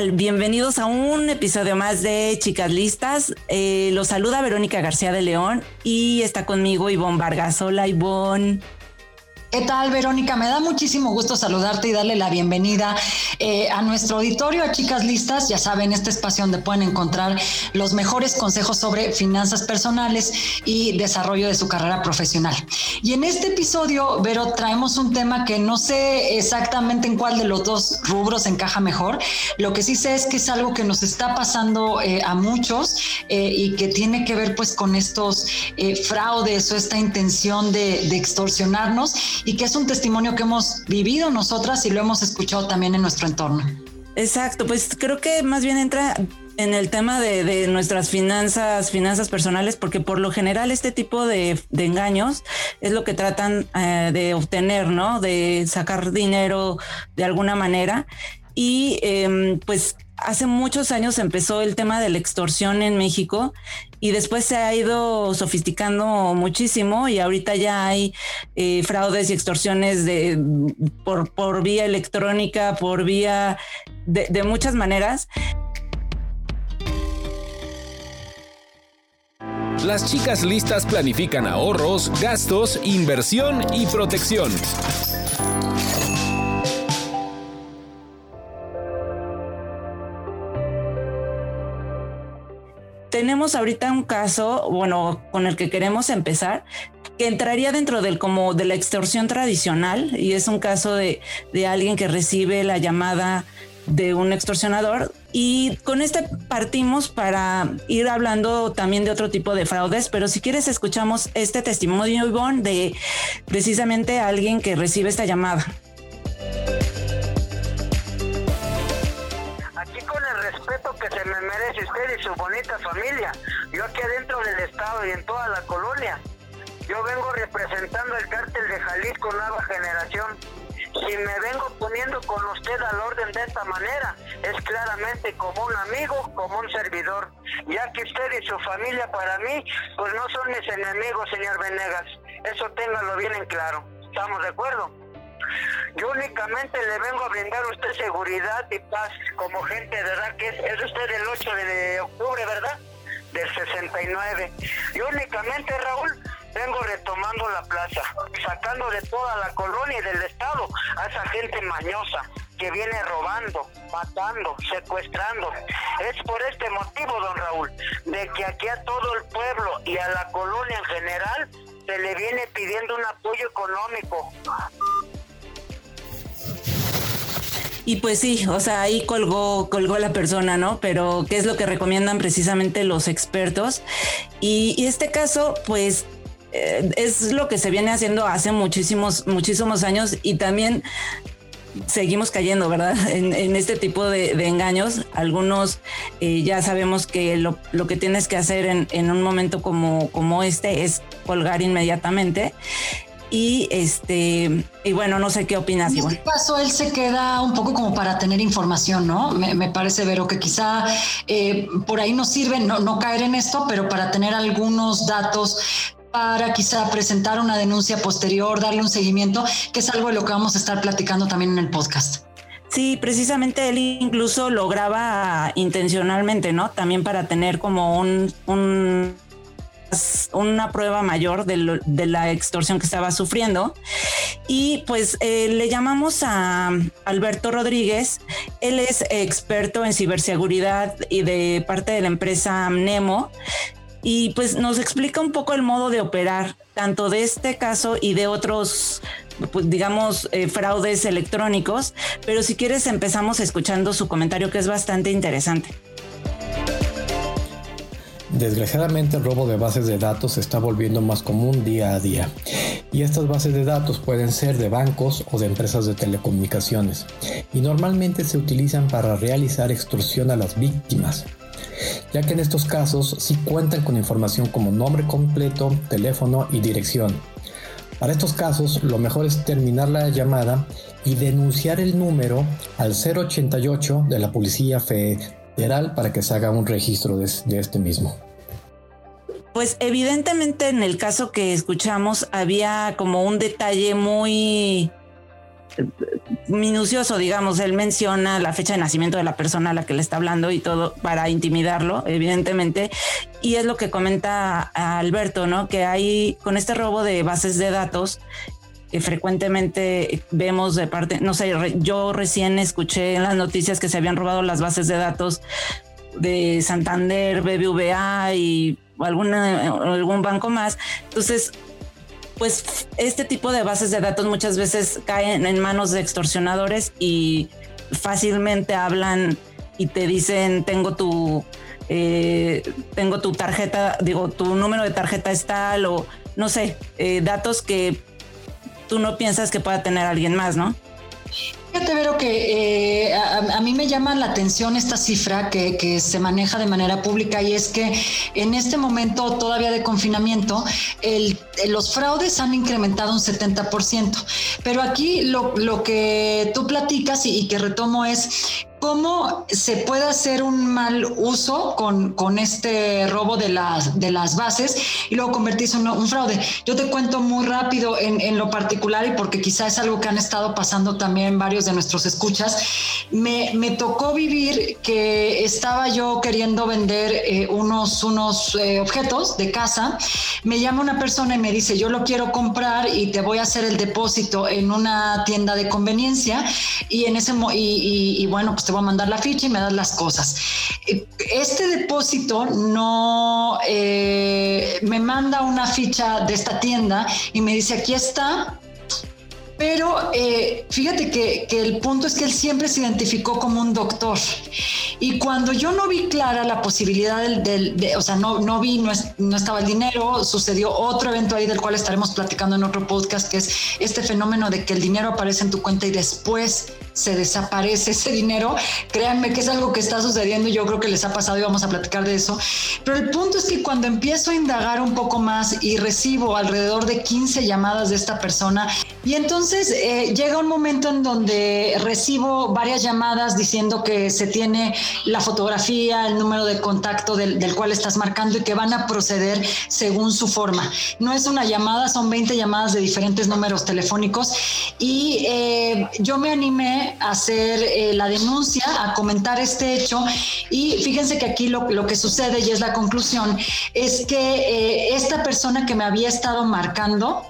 Bienvenidos a un episodio más de Chicas Listas. Eh, los saluda Verónica García de León y está conmigo Ivonne Vargas. Hola Ivonne. ¿Qué tal, Verónica? Me da muchísimo gusto saludarte y darle la bienvenida eh, a nuestro auditorio, a Chicas Listas. Ya saben, este espacio donde pueden encontrar los mejores consejos sobre finanzas personales y desarrollo de su carrera profesional. Y en este episodio, Vero, traemos un tema que no sé exactamente en cuál de los dos rubros encaja mejor. Lo que sí sé es que es algo que nos está pasando eh, a muchos eh, y que tiene que ver pues con estos fraudes o esta intención de, de extorsionarnos y que es un testimonio que hemos vivido nosotras y lo hemos escuchado también en nuestro entorno. Exacto, pues creo que más bien entra en el tema de, nuestras finanzas, finanzas personales, porque por lo general este tipo de, engaños es lo que tratan eh, de obtener, ¿no? De sacar dinero de alguna manera. Y em, pues hace muchos años empezó el tema de la extorsión en México y después se ha ido sofisticando muchísimo y ahorita ya hay eh, fraudes y extorsiones de, por, vía electrónica, por vía de muchas maneras. Las chicas listas planifican ahorros, gastos, inversión y protección. Tenemos ahorita un caso, bueno, con el que queremos empezar, que entraría dentro del como de la extorsión tradicional y es un caso de, de alguien que recibe la llamada de un extorsionador y con este partimos para ir hablando también de otro tipo de fraudes, pero si quieres escuchamos este testimonio, Ivonne, de precisamente alguien que recibe esta llamada. Me merece usted y su bonita familia. Yo aquí adentro del estado y en toda la colonia. Yo vengo representando el cártel de Jalisco Nueva Generación. Si me vengo poniendo con usted al orden de esta manera, es claramente como un amigo, como un servidor. Ya que usted y su familia para mí, pues no son mis enemigos, señor Venegas. Eso téngalo bien en claro. ¿Estamos de acuerdo? Yo únicamente le vengo a brindar a usted seguridad y paz como gente, ¿verdad? Que es, usted el 8 de octubre, ¿verdad? Del 69. Y únicamente, Raúl, vengo retomando la plaza, sacando de toda la colonia y del estado a esa gente mañosa que viene robando, matando, secuestrando. Es por este motivo, don Raúl, de que aquí a todo el pueblo y a la colonia en general se le viene pidiendo un apoyo económico. Y pues sí, o sea, ahí colgó, colgó la persona, ¿no? Pero ¿qué es lo que recomiendan precisamente los expertos? Y, este caso, pues eh, es lo que se viene haciendo hace muchísimos, muchísimos años y también seguimos cayendo, ¿verdad? En, este tipo de, engaños. Algunos eh, ya sabemos que lo, que tienes que hacer en, en, un momento como, como este es colgar inmediatamente y este y bueno no sé qué opinas en este caso él se queda un poco como para tener información no me, parece Vero que quizá eh, por ahí nos sirve no, no caer en esto pero para tener algunos datos para quizá presentar una denuncia posterior darle un seguimiento que es algo de lo que vamos a estar platicando también en el podcast. Sí, precisamente él incluso lo graba intencionalmente, ¿no? También para tener como un, un una prueba mayor de, la extorsión que estaba sufriendo. Y pues eh, le llamamos a Alberto Rodríguez. Él es experto en ciberseguridad y de parte de la empresa Nemo. Y pues nos explica un poco el modo de operar, tanto de este caso y de otros pues, digamos, eh, fraudes electrónicos, pero si quieres empezamos escuchando su comentario que es bastante interesante. Desgraciadamente el robo de bases de datos se está volviendo más común día a día y estas bases de datos pueden ser de bancos o de empresas de telecomunicaciones y normalmente se utilizan para realizar extorsión a las víctimas ya que en estos casos sí cuentan con información como nombre completo, teléfono y dirección. Para estos casos, lo mejor es terminar la llamada y denunciar el número al 088 de la Policía Para que se haga un registro de, de este mismo. Pues evidentemente en el caso que escuchamos había como un detalle muy minucioso, digamos, él menciona la fecha de nacimiento de la persona a la que le está hablando y todo para intimidarlo, evidentemente, y es lo que comenta Alberto, ¿no? Que hay con este robo de bases de datos que frecuentemente vemos de parte, no sé, yo recién escuché en las noticias que se habían robado las bases de datos de Santander, BBVA y algún banco más. Entonces, pues este tipo de bases de datos muchas veces caen en manos de extorsionadores y fácilmente hablan y te dicen tengo tu eh, tengo tu tarjeta, digo, tu número de tarjeta es tal o no sé, eh, datos que tú no piensas que pueda tener alguien más, ¿no? Fíjate, Vero, que eh, a, mí me llama la atención esta cifra que, se maneja de manera pública y es que en este momento todavía de confinamiento los fraudes han incrementado un 70%. Pero aquí lo, que tú platicas y que retomo es ¿Cómo se puede hacer un mal uso con, con este robo de las, de las bases y luego convertirse en un, fraude? Yo te cuento muy rápido en, en, lo particular y porque quizá es algo que han estado pasando también varios de nuestros escuchas. Me, me tocó vivir que estaba yo queriendo vender eh, unos, unos eh, objetos de casa. Me llama una persona y me dice, yo lo quiero comprar y te voy a hacer el depósito en una tienda de conveniencia y en ese y, y, y bueno, pues te voy a mandar la ficha y me das las cosas. Este depósito no eh, me manda una ficha de esta tienda y me dice aquí está pero eh, fíjate que, el punto es que él siempre se identificó como un doctor. Y cuando yo no vi clara la posibilidad del, de, o sea, no, no vi, no, no, estaba el dinero, sucedió otro evento ahí del cual estaremos platicando en otro podcast, que es este fenómeno de que el dinero aparece en tu cuenta y después se desaparece ese dinero. Créanme que es algo que está sucediendo y yo creo que les ha pasado y vamos a platicar de eso. Pero el punto es que cuando empiezo a indagar un poco más y recibo alrededor de 15 llamadas de esta persona y entonces eh, llega un momento en donde recibo varias llamadas diciendo que se tiene la fotografía, el número de contacto del, cual estás marcando y que van a proceder según su forma. No es una llamada, son 20 llamadas de diferentes números telefónicos y eh, yo me animé hacer eh, la denuncia, a comentar este hecho. Y fíjense que aquí lo, lo que sucede, y es la conclusión, es que eh, esta persona que me había estado marcando,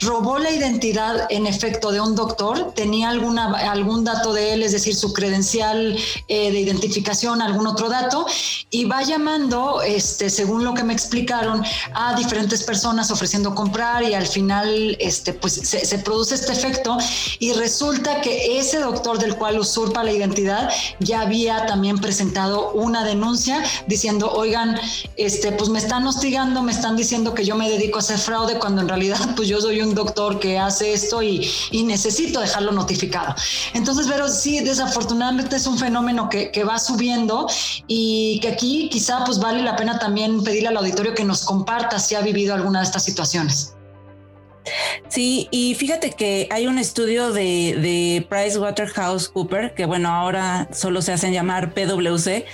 robó la identidad en efecto de un doctor, tenía alguna, algún dato de él, es decir, su credencial eh, de identificación, algún otro dato, y va llamando, este, según lo que me explicaron, a diferentes personas ofreciendo comprar y al final este, pues, se, se produce este efecto y resulta que ese doctor del cual usurpa la identidad ya había también presentado una denuncia diciendo, oigan, este, pues me están hostigando, me están diciendo que yo me dedico a hacer fraude cuando en realidad pues yo soy un doctor que hace esto y, necesito dejarlo notificado. Entonces, pero sí, desafortunadamente es un fenómeno que, va subiendo y que aquí quizá pues vale la pena también pedirle al auditorio que nos comparta si ha vivido alguna de estas situaciones. Sí, y fíjate que hay un estudio de, de PricewaterhouseCooper, que bueno, ahora solo se hacen llamar PwC,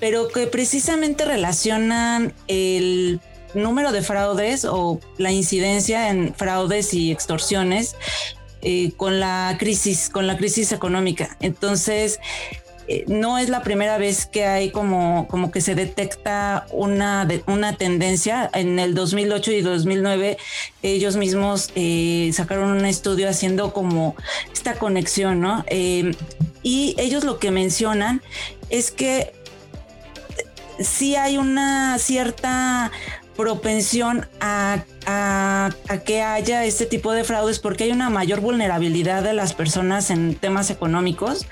pero que precisamente relacionan el número de fraudes o la incidencia en fraudes y extorsiones eh, con la crisis, con la crisis económica. Entonces, eh, no es la primera vez que hay como, como que se detecta una, una tendencia. En el 2008 y 2009 ellos mismos eh, sacaron un estudio haciendo como esta conexión, ¿no? y ellos lo que mencionan es que sí hay una cierta propensión a, que haya este tipo de fraudes porque hay una mayor vulnerabilidad de las personas en temas económicos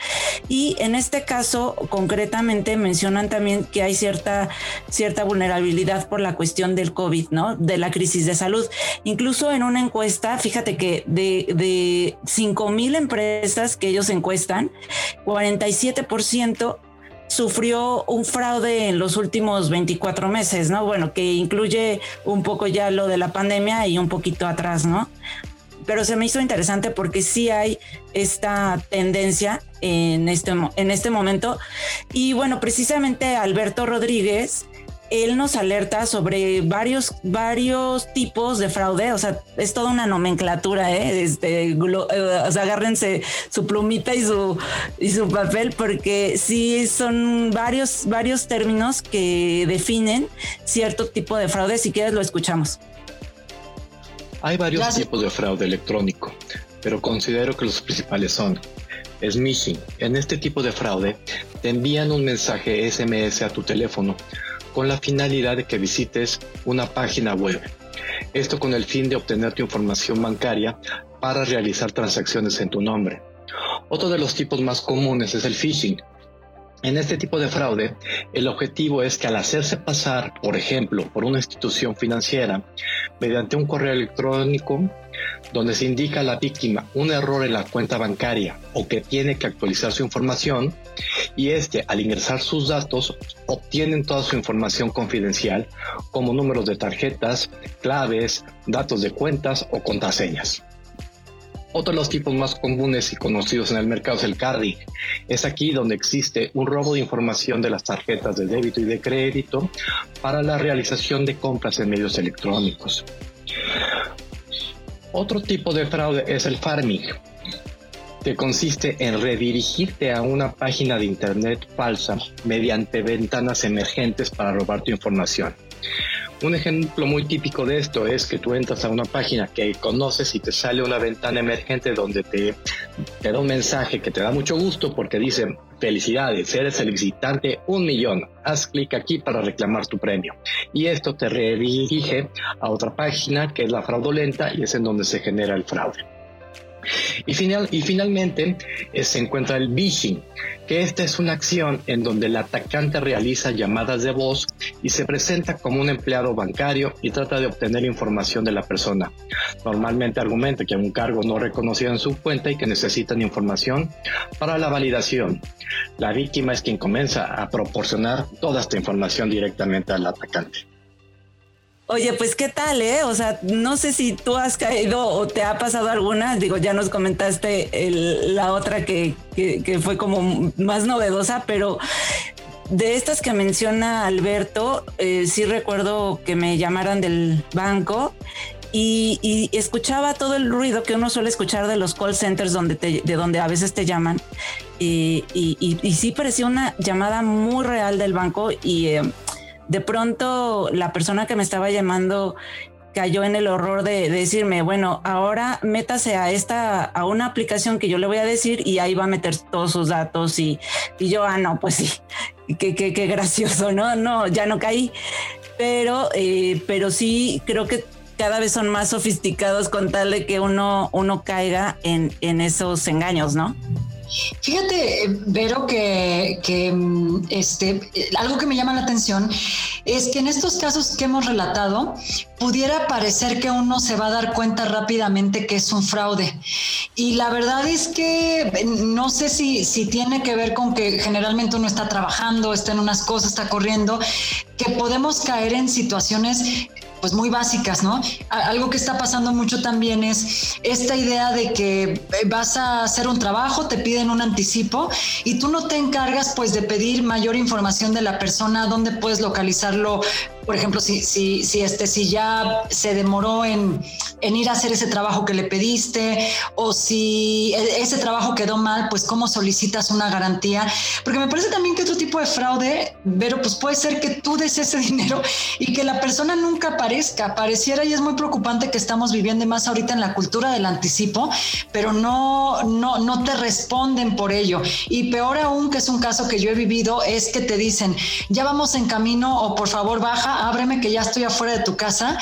y en este caso concretamente mencionan también que hay cierta, cierta vulnerabilidad por la cuestión del COVID, ¿no? De la crisis de salud. Incluso en una encuesta, fíjate que de, de 5 mil empresas que ellos encuestan, 47% sufrió un fraude en los últimos 24 meses, ¿no? Bueno, que incluye un poco ya lo de la pandemia y un poquito atrás, ¿no? Pero se me hizo interesante porque sí hay esta tendencia en este, en este momento. Y bueno, precisamente Alberto Rodríguez él nos alerta sobre varios, varios tipos de fraude, o sea, es toda una nomenclatura, ¿eh? Este, o sea, agárrense su plumita y su, y su papel, porque sí son varios, varios términos que definen cierto tipo de fraude. Si quieres, lo escuchamos. Hay varios tipos de fraude electrónico, pero considero que los principales son smishing. En este tipo de fraude, te envían un mensaje SMS a tu teléfono con la finalidad de que visites una página web. Esto con el fin de obtener tu información bancaria para realizar transacciones en tu nombre. Otro de los tipos más comunes es el phishing. En este tipo de fraude, el objetivo es que al hacerse pasar, por ejemplo, por una institución financiera, mediante un correo electrónico, donde se indica a la víctima un error en la cuenta bancaria o que tiene que actualizar su información y este al ingresar sus datos obtienen toda su información confidencial como números de tarjetas, claves, datos de cuentas o contraseñas. Otro de los tipos más comunes y conocidos en el mercado es el carding. Es aquí donde existe un robo de información de las tarjetas de débito y de crédito para la realización de compras en medios electrónicos. Otro tipo de fraude es el farming, que consiste en redirigirte a una página de internet falsa mediante ventanas emergentes para robar tu información. Un ejemplo muy típico de esto es que tú entras a una página que conoces y te sale una ventana emergente donde te, da un mensaje que te da mucho gusto porque dice, felicidades, eres el visitante un millón, haz clic aquí para reclamar tu premio. Y esto te redirige a otra página que es la fraudulenta y es en donde se genera el fraude. Y, final, y finalmente eh, se encuentra el phishing, que esta es una acción en donde el atacante realiza llamadas de voz y se presenta como un empleado bancario y trata de obtener información de la persona. Normalmente argumenta que hay un cargo no reconocido en su cuenta y que necesitan información para la validación. La víctima es quien comienza a proporcionar toda esta información directamente al atacante. Oye, pues qué tal, ¿eh? O sea, no sé si tú has caído o te ha pasado alguna. Digo, ya nos comentaste la otra que, fue como más novedosa, pero de estas que menciona Alberto, eh, sí recuerdo que me llamaran del banco y, escuchaba todo el ruido que uno suele escuchar de los call centers donde de donde a veces te llaman. Y, y, sí parecía una llamada muy real del banco y eh, de pronto la persona que me estaba llamando cayó en el horror de, decirme, bueno, ahora métase a esta, a una aplicación que yo le voy a decir y ahí va a meter todos sus datos y, yo, ah, no, pues sí, qué, qué, qué gracioso, ¿no? No, ya no caí, pero, eh, pero sí creo que cada vez son más sofisticados con tal de que uno, uno caiga en, en esos engaños, ¿no? Fíjate, Vero, que, mm, este, algo que me llama la atención es que en estos casos que hemos relatado, pudiera parecer que uno se va a dar cuenta rápidamente que es un fraude. Y la verdad es que no sé si, si tiene que ver con que generalmente uno está trabajando, está en unas cosas, está corriendo, que podemos caer en situaciones pues muy básicas, ¿no? Algo que está pasando mucho también es esta idea de que eh, vas a hacer un trabajo, te piden un anticipo y tú no te encargas pues de pedir mayor información de la persona, dónde puedes localizarlo por ejemplo, si, si, si, este, si ya se demoró en, en, ir a hacer ese trabajo que le pediste o si e, ese trabajo quedó mal, pues cómo solicitas una garantía. Porque me parece también que otro tipo de fraude, pero pues puede ser que tú des ese dinero y que la persona nunca aparezca. Pareciera y es muy preocupante que estamos viviendo más ahorita en la cultura del anticipo, pero no, no, no te responden por ello. Y peor aún, que es un caso que yo he vivido, es que te dicen, ya vamos en camino o por favor baja ábreme que ya estoy afuera de tu casa.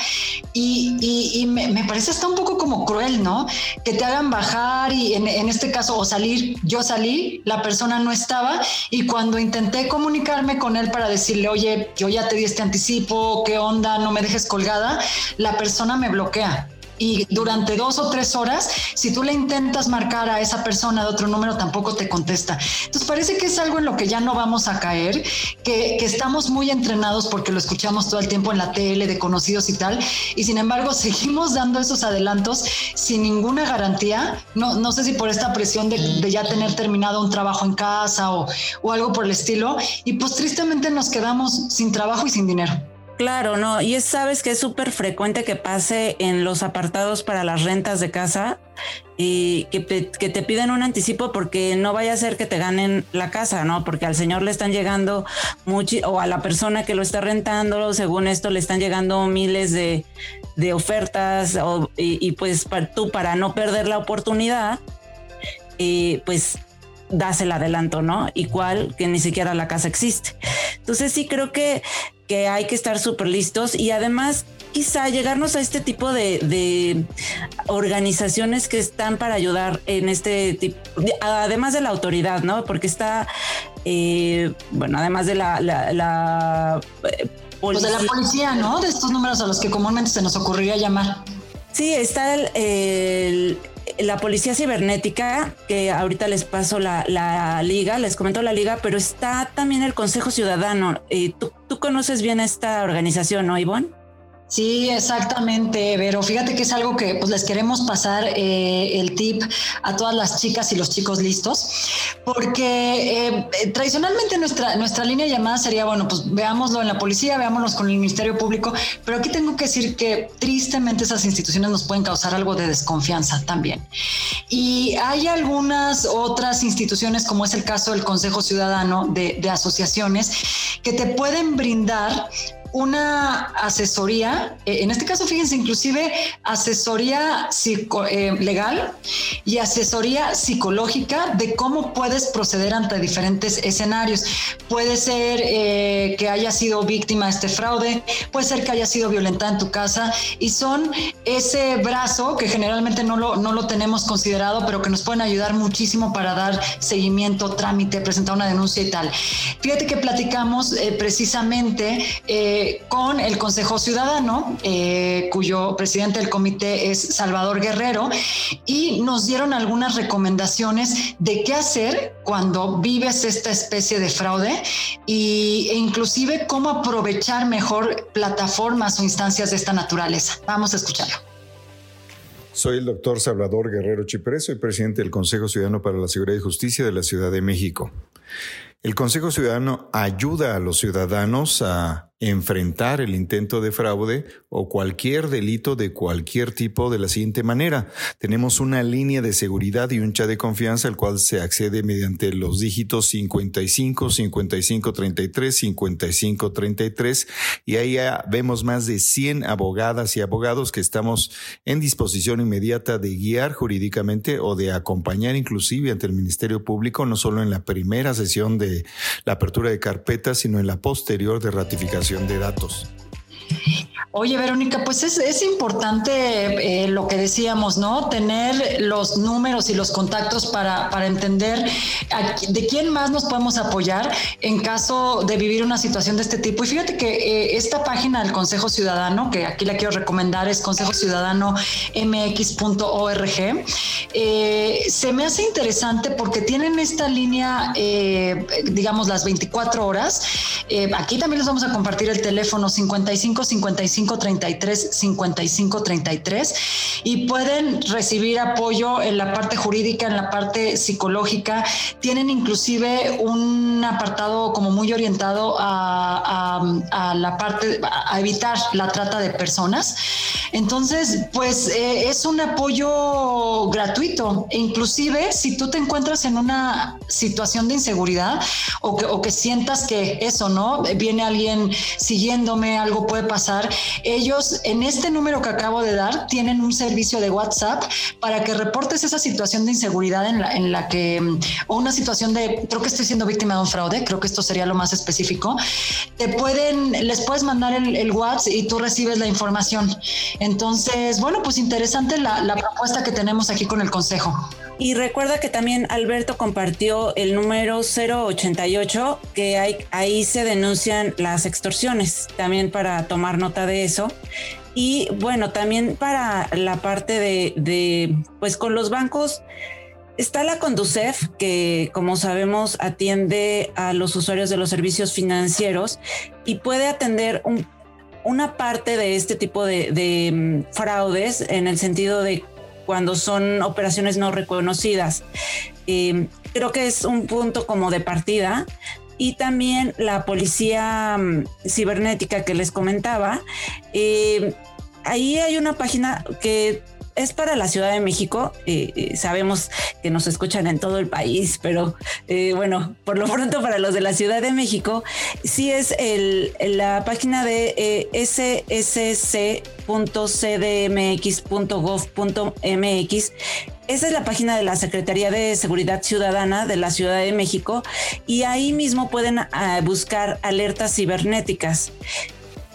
Y, me, parece hasta un poco como cruel, ¿no? Que te hagan bajar y en este caso, o salir, yo salí, la persona no estaba y cuando intenté comunicarme con él para decirle, oye, yo ya te di este anticipo, ¿qué onda? No me dejes colgada, la persona me bloquea y durante dos o tres horas, si tú le intentas marcar a esa persona de otro número, tampoco te contesta. Entonces parece que es algo en lo que ya no vamos a caer, que, estamos muy entrenados porque lo escuchamos todo el tiempo en la tele, de conocidos y tal, y sin embargo seguimos dando esos adelantos sin ninguna garantía. No, no sé si por esta presión de, ya tener terminado un trabajo en casa o, o algo por el estilo, y pues tristemente nos quedamos sin trabajo y sin dinero. Claro, no, y es, sabes que es súper frecuente que pase en los apartados para las rentas de casa y que, te piden un anticipo porque no vaya a ser que te ganen la casa, ¿no? Porque al señor le están llegando mucho, o a la persona que lo está rentando, según esto, le están llegando miles de, ofertas, y, pues tú para no perder la oportunidad, y pues das el adelanto, ¿no? Igual que ni siquiera la casa existe. Entonces sí creo que que hay que estar súper listos y además quizá llegarnos a este tipo de, organizaciones que están para ayudar en este tipo, además de la autoridad, ¿no? Porque está, eh, bueno, además de la, la, eh, Pues de la policía, ¿no? De estos números a los que comúnmente se nos ocurriría llamar. Sí, está el, la policía cibernética, que ahorita les paso la, liga, les comento la liga, pero está también el Consejo Ciudadano. Eh, ¿tú, ¿tú, conoces bien esta organización, ¿no, Ivonne? Sí, exactamente, pero fíjate que es algo que pues les queremos pasar eh, el tip a todas las chicas y los chicos listos, porque eh, tradicionalmente nuestra, nuestra línea llamada sería, bueno, pues veámoslo en la policía, veámoslo con el Ministerio Público, pero aquí tengo que decir que tristemente esas instituciones nos pueden causar algo de desconfianza también. Y hay algunas otras instituciones, como es el caso del Consejo Ciudadano de, de asociaciones, que te pueden brindar una asesoría, eh, en este caso fíjense, inclusive asesoría eh, legal y asesoría psicológica de cómo puedes proceder ante diferentes escenarios. Puede ser eh, que haya sido víctima de este fraude, puede ser que haya sido violentada en tu casa y son ese brazo que generalmente no lo, no lo tenemos considerado, pero que nos pueden ayudar muchísimo para dar seguimiento, trámite, presentar una denuncia y tal. Fíjate que platicamos precisamente con el Consejo Ciudadano, eh, cuyo presidente del comité es Salvador Guerrero, y nos dieron algunas recomendaciones de qué hacer cuando vives esta especie de fraude y, e inclusive cómo aprovechar mejor plataformas o instancias de esta naturaleza. Vamos a escucharlo. Soy el doctor Salvador Guerrero Chiprés, soy presidente del Consejo Ciudadano para la Seguridad y Justicia de la Ciudad de México. El Consejo Ciudadano ayuda a los ciudadanos a enfrentar el intento de fraude o cualquier delito de cualquier tipo de la siguiente manera. Tenemos una línea de seguridad y un chat de confianza al cual se accede mediante los dígitos 55 55 33 55 33 y ahí ya vemos más de 100 abogadas y abogados que estamos en disposición inmediata de guiar jurídicamente o de acompañar inclusive ante el Ministerio Público no solo en la primera sesión de la apertura de carpetas, sino en la posterior de ratificación de datos. Oye, Verónica, pues es, importante eh, lo que decíamos, ¿no? Tener los números y los contactos para, entender de quién más nos podemos apoyar en caso de vivir una situación de este tipo. Y fíjate que eh, esta página del Consejo Ciudadano, que aquí la quiero recomendar, es consejociudadanomx.org, eh, se me hace interesante porque tienen esta línea, digamos, las 24 horas. aquí también les vamos a compartir el teléfono 55 55 5533 5533 y pueden recibir apoyo en la parte jurídica, en la parte psicológica. Tienen inclusive un apartado como muy orientado a, la parte, a evitar la trata de personas. Entonces, pues eh, es un apoyo gratuito. Inclusive si tú te encuentras en una situación de inseguridad o que, o que sientas que eso, ¿no? Viene alguien siguiéndome, algo puede pasar, ellos en este número que acabo de dar tienen un servicio de WhatsApp para que reportes esa situación de inseguridad en la, en la que, o una situación de, creo que estoy siendo víctima de un fraude, creo que esto sería lo más específico, te pueden, les puedes mandar el, el WhatsApp y tú recibes la información. Entonces, bueno, pues interesante la, la propuesta que tenemos aquí con el Consejo. Y recuerda que también Alberto compartió el número 088, que hay, ahí se denuncian las extorsiones, también para tomar nota de eso. Y bueno, también para la parte de, de pues con los bancos, está la Conducef, que como sabemos atiende a los usuarios de los servicios financieros y puede atender un, una parte de este tipo de, de mm, fraudes en el sentido de cuando son operaciones no reconocidas. Eh, creo que es un punto como de partida. Y también la policía um, cibernética que les comentaba. Eh, ahí hay una página que es para la Ciudad de México. Eh, eh, sabemos que nos escuchan en todo el país, pero bueno, por lo pronto para los de la Ciudad de México, sí es el, la página de ssc.cdmx.gov.mx. Esa es la página de la Secretaría de Seguridad Ciudadana de la Ciudad de México y ahí mismo pueden uh, buscar alertas cibernéticas.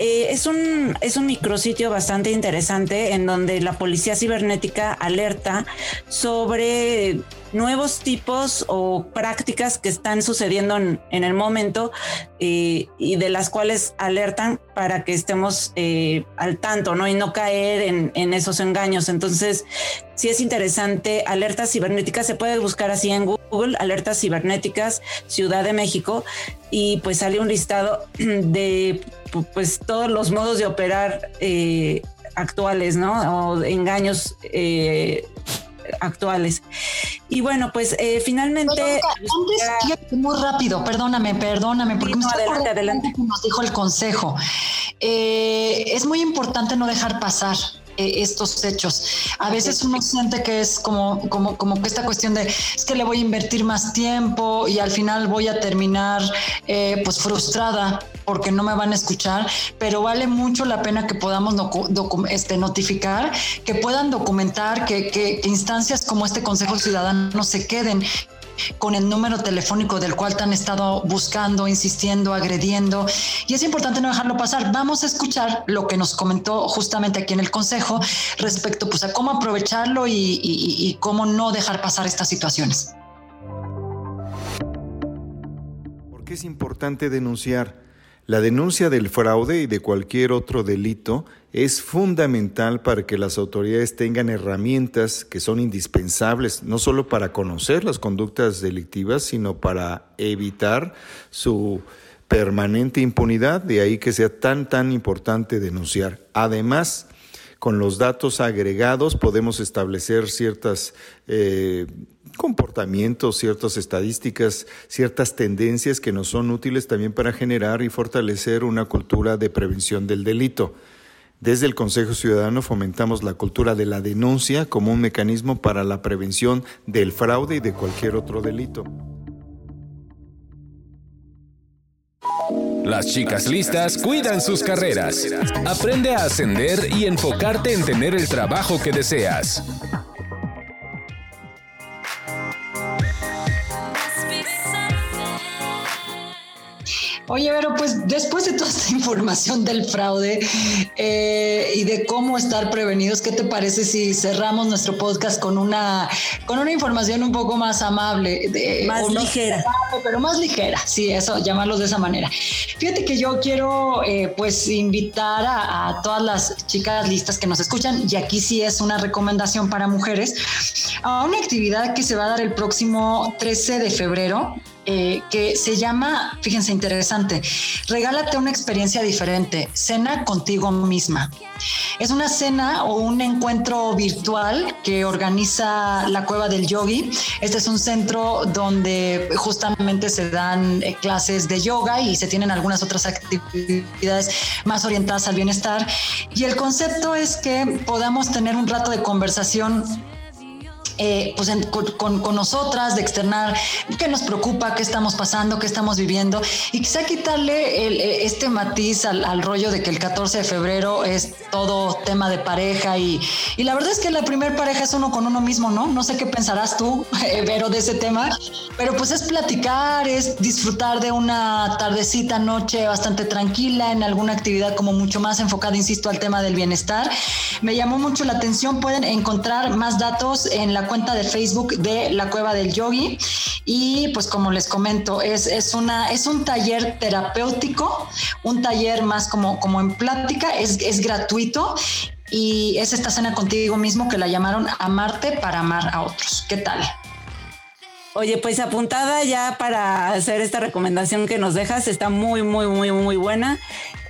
Eh, es, un, es un micrositio bastante interesante en donde la policía cibernética alerta sobre nuevos tipos o prácticas que están sucediendo en, el momento eh, y de las cuales alertan para que estemos eh, al tanto, ¿no? Y no caer en, esos engaños. Entonces, sí es interesante. Alertas cibernéticas se puede buscar así en Google, alertas cibernéticas Ciudad de México, y pues sale un listado de pues todos los modos de operar eh, actuales, ¿no? O engaños actuales. Y bueno, pues eh, finalmente. antes, muy rápido, perdóname, perdóname, porque no, adelante, adelante. nos dijo el consejo. Eh, es muy importante no dejar pasar eh, estos hechos. A veces uno siente que es como, como, como que esta cuestión de es que le voy a invertir más tiempo y al final voy a terminar eh, pues frustrada porque no me van a escuchar, pero vale mucho la pena que podamos este, notificar, que puedan documentar, que, que, que instancias como este Consejo Ciudadano se queden con el número telefónico del cual te han estado buscando, insistiendo, agrediendo. Y es importante no dejarlo pasar. Vamos a escuchar lo que nos comentó justamente aquí en el Consejo respecto pues, a cómo aprovecharlo y, y, y cómo no dejar pasar estas situaciones. ¿Por qué es importante denunciar? La denuncia del fraude y de cualquier otro delito es fundamental para que las autoridades tengan herramientas que son indispensables, no solo para conocer las conductas delictivas, sino para evitar su permanente impunidad, de ahí que sea tan, tan importante denunciar. Además, con los datos agregados podemos establecer ciertas eh, comportamientos, ciertas estadísticas, ciertas tendencias que nos son útiles también para generar y fortalecer una cultura de prevención del delito. Desde el Consejo Ciudadano fomentamos la cultura de la denuncia como un mecanismo para la prevención del fraude y de cualquier otro delito. Las chicas listas cuidan sus carreras. Aprende a ascender y enfocarte en tener el trabajo que deseas. Oye, pero pues después de toda esta información del fraude eh, y de cómo estar prevenidos, ¿qué te parece si cerramos nuestro podcast con una, con una información un poco más amable? De, más ligera. Pero más ligera, sí, eso, llamarlos de esa manera. Fíjate que yo quiero eh, pues invitar a, a, todas las chicas listas que nos escuchan, y aquí sí es una recomendación para mujeres, a una actividad que se va a dar el próximo 13 de febrero eh, que se llama, fíjense, interesante, regálate una experiencia diferente, cena contigo misma. Es una cena o un encuentro virtual que organiza la Cueva del Yogi. Este es un centro donde justamente se dan eh, clases de yoga y se tienen algunas otras actividades más orientadas al bienestar. Y el concepto es que podamos tener un rato de conversación eh, pues con, con, nosotras, de externar qué nos preocupa, qué estamos pasando, qué estamos viviendo y quizá quitarle eh, este matiz al, rollo de que el 14 de febrero es todo tema de pareja y, y la verdad es que la primer pareja es uno con uno mismo, ¿no? No sé qué pensarás tú, Vero, de ese tema, pero pues es platicar, es disfrutar de una tardecita, noche bastante tranquila en alguna actividad como mucho más enfocada, insisto, al tema del bienestar. Me llamó mucho la atención, pueden encontrar más datos en la cuenta de Facebook de la Cueva del Yogi y pues como les comento, es, es, una, es un taller terapéutico, un taller más como, como en plática, es, es gratuito y es esta cena contigo mismo que la llamaron Amarte para amar a otros. ¿Qué tal? Oye, pues apuntada ya para hacer esta recomendación que nos dejas, está muy, muy, muy, muy buena.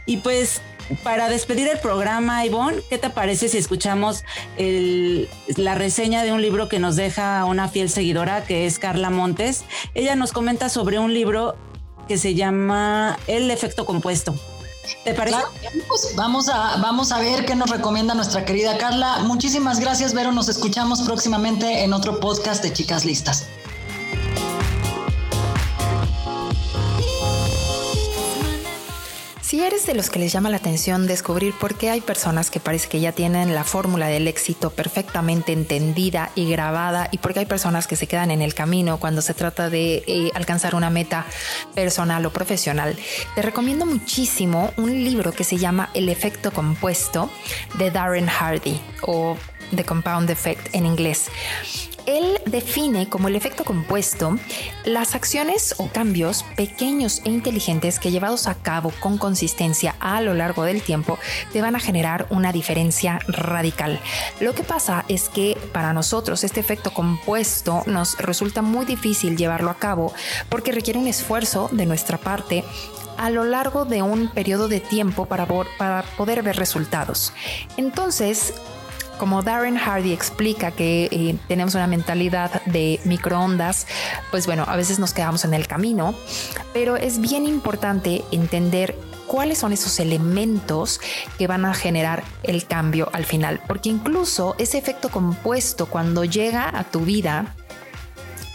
Y pues para despedir el programa, Ivonne, ¿qué te parece si escuchamos la reseña de un libro que nos deja una fiel seguidora, que es Carla Montes? Ella nos comenta sobre un libro que se llama El efecto compuesto. ¿Te parece? pues vamos a, vamos a ver qué nos recomienda nuestra querida Carla. Muchísimas gracias, Vero. Nos escuchamos próximamente en otro podcast de Chicas Listas. Si eres de los que les llama la atención descubrir por qué hay personas que parece que ya tienen la fórmula del éxito perfectamente entendida y grabada y por qué hay personas que se quedan en el camino cuando se trata de eh, alcanzar una meta personal o profesional, te recomiendo muchísimo un libro que se llama El efecto compuesto de Darren Hardy o The Compound Effect en inglés. Él define como el efecto compuesto las acciones o cambios pequeños e inteligentes que llevados a cabo con consistencia a lo largo del tiempo te van a generar una diferencia radical. Lo que pasa es que para nosotros este efecto compuesto nos resulta muy difícil llevarlo a cabo porque requiere un esfuerzo de nuestra parte a lo largo de un periodo de tiempo para, para poder ver resultados. Entonces, como Darren Hardy explica que eh, tenemos una mentalidad de microondas, pues bueno, a veces nos quedamos en el camino, pero es bien importante entender cuáles son esos elementos que van a generar el cambio al final, porque incluso ese efecto compuesto cuando llega a tu vida,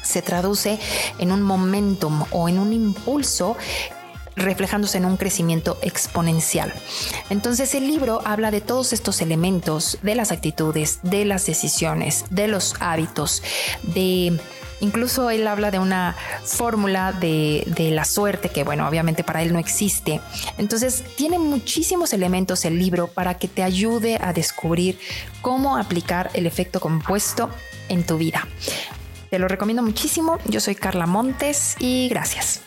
se traduce en un momentum o en un impulso reflejándose en un crecimiento exponencial. Entonces el libro habla de todos estos elementos, de las actitudes, de las decisiones, de los hábitos, de... Incluso él habla de una fórmula de, de, la suerte que, bueno, obviamente para él no existe. Entonces, tiene muchísimos elementos el libro para que te ayude a descubrir cómo aplicar el efecto compuesto en tu vida. Te lo recomiendo muchísimo. Yo soy Carla Montes y gracias.